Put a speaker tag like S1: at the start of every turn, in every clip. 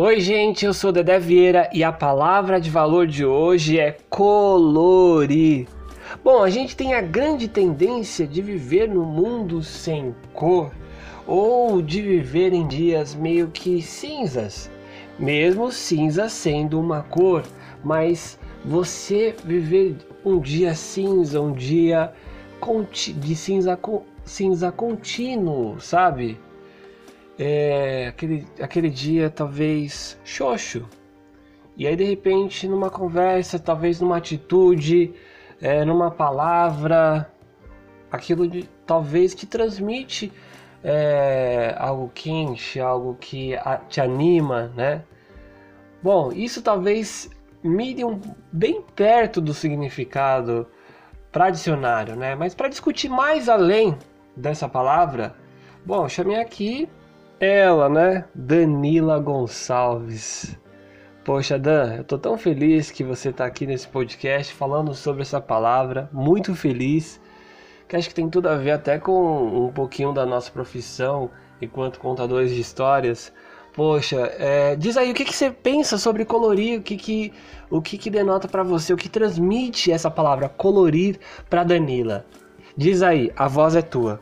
S1: Oi, gente, eu sou Dedé Vieira e a palavra de valor de hoje é colorir. Bom, a gente tem a grande tendência de viver no mundo sem cor ou de viver em dias meio que cinzas, mesmo cinza sendo uma cor, mas você viver um dia cinza, um dia de cinza, cinza contínuo, sabe? É, aquele, aquele dia talvez xoxo. E aí de repente numa conversa, talvez numa atitude, é, numa palavra, aquilo de, talvez que transmite é, algo quente, algo que a, te anima, né? Bom, isso talvez mire um, bem perto do significado para dicionário, né? Mas para discutir mais além dessa palavra, bom, chamei aqui ela, né? Danila Gonçalves. Poxa, Dan, eu tô tão feliz que você tá aqui nesse podcast falando sobre essa palavra, muito feliz, que acho que tem tudo a ver até com um pouquinho da nossa profissão enquanto contadores de histórias. Poxa, é, diz aí o que, que você pensa sobre colorir, o que, que, o que, que denota para você, o que transmite essa palavra colorir para Danila. Diz aí, a voz é tua.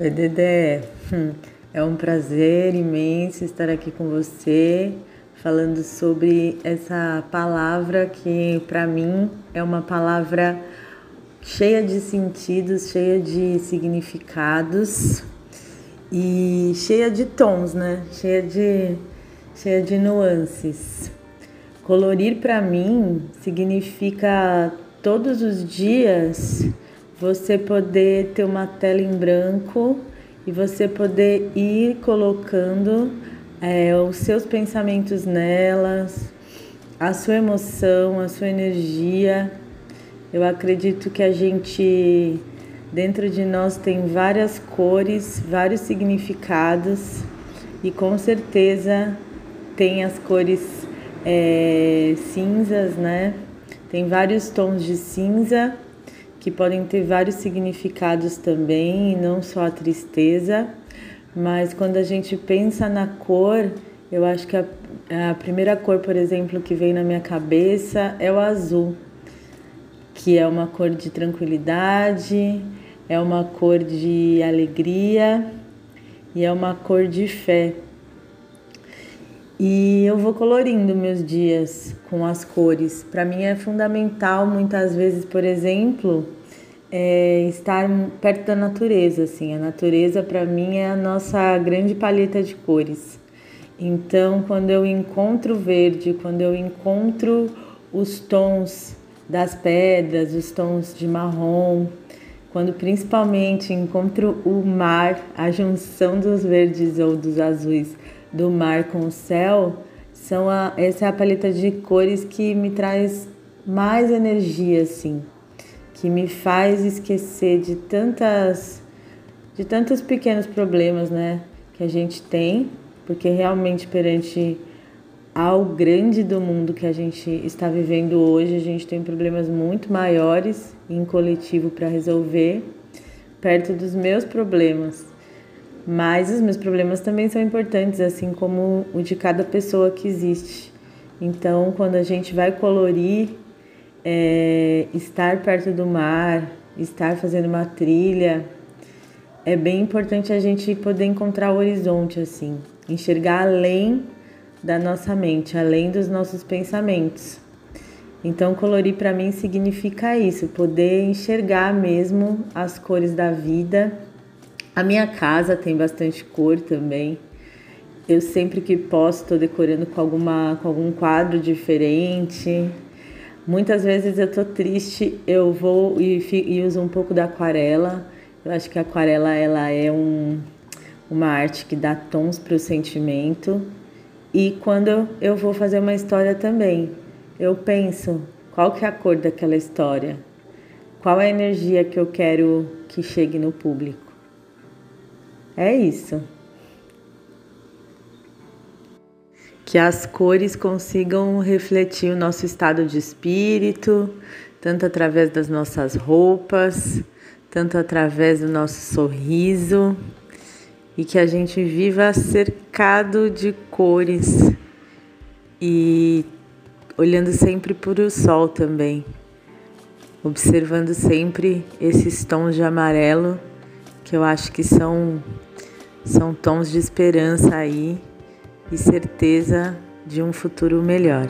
S2: Oi, Dedé. Hum. É um prazer imenso estar aqui com você, falando sobre essa palavra que para mim é uma palavra cheia de sentidos, cheia de significados e cheia de tons, né? Cheia de cheia de nuances. Colorir para mim significa todos os dias você poder ter uma tela em branco e você poder ir colocando é, os seus pensamentos nelas, a sua emoção, a sua energia. Eu acredito que a gente, dentro de nós, tem várias cores, vários significados e com certeza tem as cores é, cinzas, né? Tem vários tons de cinza que podem ter vários significados também, não só a tristeza. Mas quando a gente pensa na cor, eu acho que a, a primeira cor, por exemplo, que vem na minha cabeça é o azul, que é uma cor de tranquilidade, é uma cor de alegria e é uma cor de fé. E eu vou colorindo meus dias com as cores. Para mim é fundamental, muitas vezes, por exemplo, é estar perto da natureza. Assim, a natureza para mim é a nossa grande paleta de cores. Então, quando eu encontro verde, quando eu encontro os tons das pedras, os tons de marrom, quando principalmente encontro o mar, a junção dos verdes ou dos azuis do mar com o céu, são a, essa é a paleta de cores que me traz mais energia, assim, que me faz esquecer de tantas de tantos pequenos problemas, né, que a gente tem, porque realmente perante ao grande do mundo que a gente está vivendo hoje, a gente tem problemas muito maiores em coletivo para resolver, perto dos meus problemas. Mas os meus problemas também são importantes, assim como o de cada pessoa que existe. Então, quando a gente vai colorir, é, estar perto do mar, estar fazendo uma trilha, é bem importante a gente poder encontrar o horizonte, assim, enxergar além da nossa mente, além dos nossos pensamentos. Então, colorir para mim significa isso, poder enxergar mesmo as cores da vida a minha casa tem bastante cor também. Eu sempre que posso estou decorando com, alguma, com algum quadro diferente. Muitas vezes eu estou triste, eu vou e, e, uso um pouco da aquarela. Eu acho que a aquarela ela é um, uma arte que dá tons para o sentimento. E quando eu vou fazer uma história também, eu penso qual que é a cor daquela história, qual é a energia que eu quero que chegue no público. É isso. Que as cores consigam refletir o nosso estado de espírito, tanto através das nossas roupas, tanto através do nosso sorriso, e que a gente viva cercado de cores e olhando sempre para o sol também, observando sempre esses tons de amarelo que eu acho que são são tons de esperança aí e certeza de um futuro melhor.